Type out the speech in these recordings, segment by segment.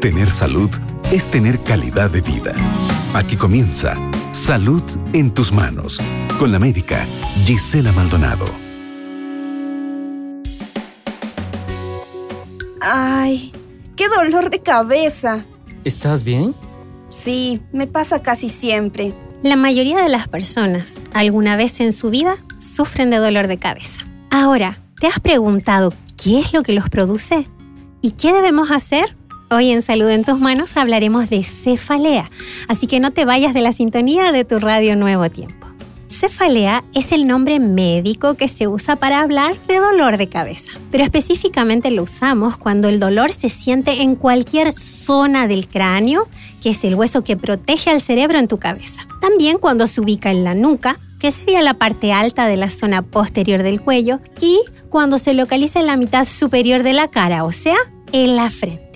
Tener salud es tener calidad de vida. Aquí comienza Salud en tus manos con la médica Gisela Maldonado. Ay, qué dolor de cabeza. ¿Estás bien? Sí, me pasa casi siempre. La mayoría de las personas, alguna vez en su vida, sufren de dolor de cabeza. Ahora, ¿te has preguntado qué es lo que los produce? ¿Y qué debemos hacer? Hoy en Salud en tus manos hablaremos de cefalea, así que no te vayas de la sintonía de tu radio Nuevo Tiempo. Cefalea es el nombre médico que se usa para hablar de dolor de cabeza, pero específicamente lo usamos cuando el dolor se siente en cualquier zona del cráneo, que es el hueso que protege al cerebro en tu cabeza. También cuando se ubica en la nuca, que sería la parte alta de la zona posterior del cuello, y cuando se localiza en la mitad superior de la cara, o sea, en la frente.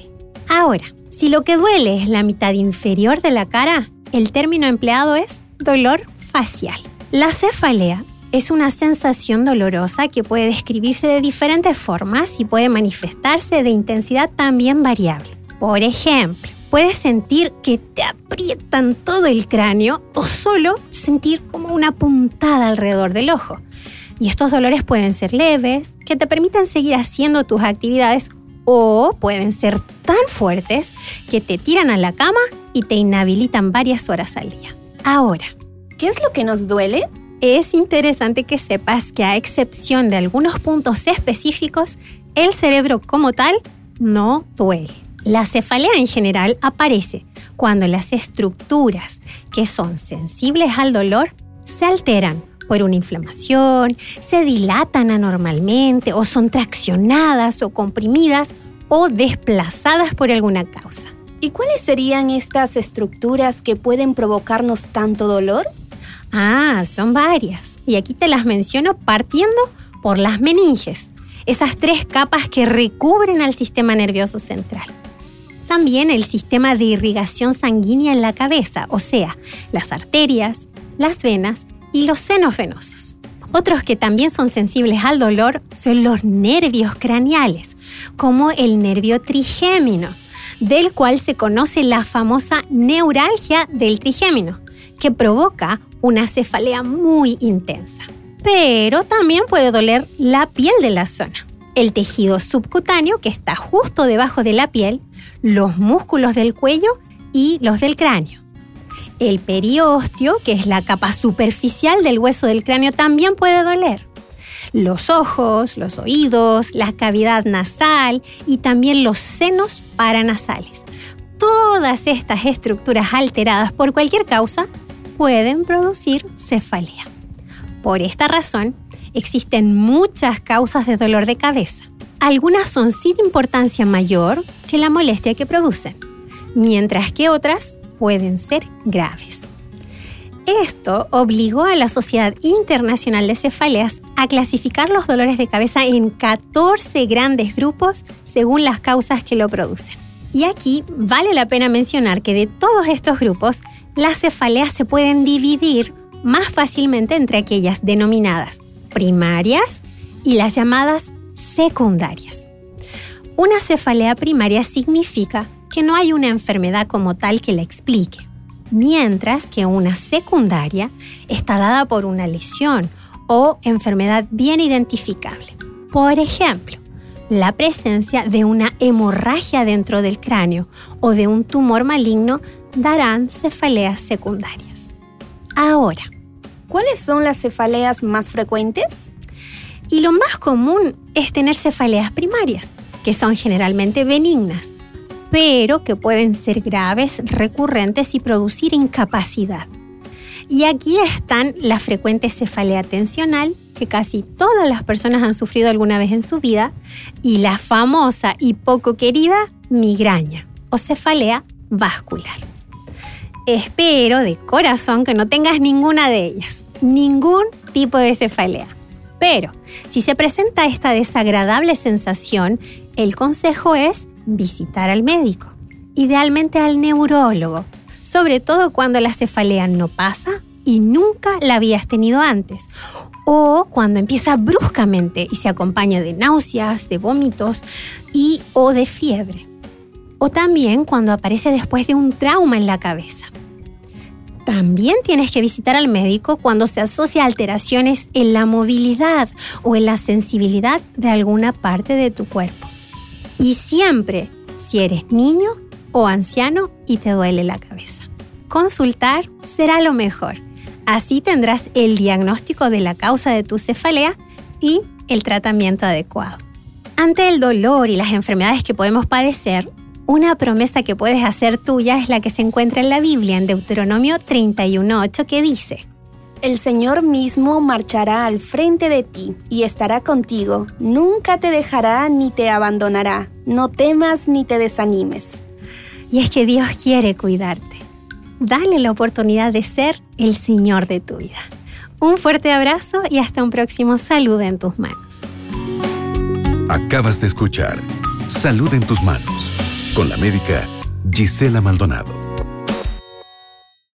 Ahora, si lo que duele es la mitad inferior de la cara, el término empleado es dolor facial. La cefalea es una sensación dolorosa que puede describirse de diferentes formas y puede manifestarse de intensidad también variable. Por ejemplo, puedes sentir que te aprietan todo el cráneo o solo sentir como una puntada alrededor del ojo. Y estos dolores pueden ser leves, que te permiten seguir haciendo tus actividades o pueden ser tan fuertes que te tiran a la cama y te inhabilitan varias horas al día. Ahora, ¿Qué es lo que nos duele? es interesante que sepas que a excepción de algunos puntos específicos, el cerebro como tal no duele. La cefalea en general aparece cuando las estructuras que son sensibles al dolor se alteran por una inflamación, se dilatan anormalmente o son traccionadas o comprimidas o desplazadas por alguna causa. ¿Y cuáles serían estas estructuras que pueden provocarnos tanto dolor? Ah, son varias. Y aquí te las menciono partiendo por las meninges, esas tres capas que recubren al sistema nervioso central. También el sistema de irrigación sanguínea en la cabeza, o sea, las arterias, las venas y los senos venosos. Otros que también son sensibles al dolor son los nervios craneales, como el nervio trigémino, del cual se conoce la famosa neuralgia del trigémino, que provoca una cefalea muy intensa. Pero también puede doler la piel de la zona, el tejido subcutáneo que está justo debajo de la piel, los músculos del cuello y los del cráneo. El periósteo, que es la capa superficial del hueso del cráneo, también puede doler. Los ojos, los oídos, la cavidad nasal y también los senos paranasales. Todas estas estructuras alteradas por cualquier causa pueden producir cefalea. Por esta razón, existen muchas causas de dolor de cabeza. Algunas son sin importancia mayor que la molestia que producen, mientras que otras pueden ser graves. Esto obligó a la Sociedad Internacional de Cefaleas a clasificar los dolores de cabeza en 14 grandes grupos según las causas que lo producen. Y aquí vale la pena mencionar que de todos estos grupos, las cefaleas se pueden dividir más fácilmente entre aquellas denominadas primarias y las llamadas secundarias. Una cefalea primaria significa que no hay una enfermedad como tal que la explique, mientras que una secundaria está dada por una lesión o enfermedad bien identificable. Por ejemplo, la presencia de una hemorragia dentro del cráneo o de un tumor maligno darán cefaleas secundarias. Ahora, ¿Cuáles son las cefaleas más frecuentes? y lo más común es tener cefaleas primarias, que son generalmente benignas, pero que pueden ser graves, recurrentes y producir incapacidad. Y aquí están la frecuente cefalea tensional, que casi todas las personas han sufrido alguna vez en su vida, y la famosa y poco querida migraña o cefalea vascular. Espero de corazón que no tengas ninguna de ellas, ningún tipo de cefalea. Pero si se presenta esta desagradable sensación, el consejo es visitar al médico, idealmente al neurólogo, sobre todo cuando la cefalea no pasa y nunca la habías tenido antes, o cuando empieza bruscamente y se acompaña de náuseas, de vómitos y o de fiebre. o también cuando aparece después de un trauma en la cabeza. También tienes que visitar al médico cuando se asocia a alteraciones en la movilidad o en la sensibilidad de alguna parte de tu cuerpo. Y siempre si eres niño o anciano y te duele la cabeza. Consultar será lo mejor. Así tendrás el diagnóstico de la causa de tu cefalea y el tratamiento adecuado. Ante el dolor y las enfermedades que podemos padecer, una promesa que puedes hacer tuya es la que se encuentra en la Biblia en Deuteronomio 31.8 que dice, El Señor mismo marchará al frente de ti y estará contigo, nunca te dejará ni te abandonará, no temas ni te desanimes. Y es que Dios quiere cuidarte. Dale la oportunidad de ser el Señor de tu vida. Un fuerte abrazo y hasta un próximo saludo en tus manos. Acabas de escuchar Salud en tus manos con la médica Gisela Maldonado.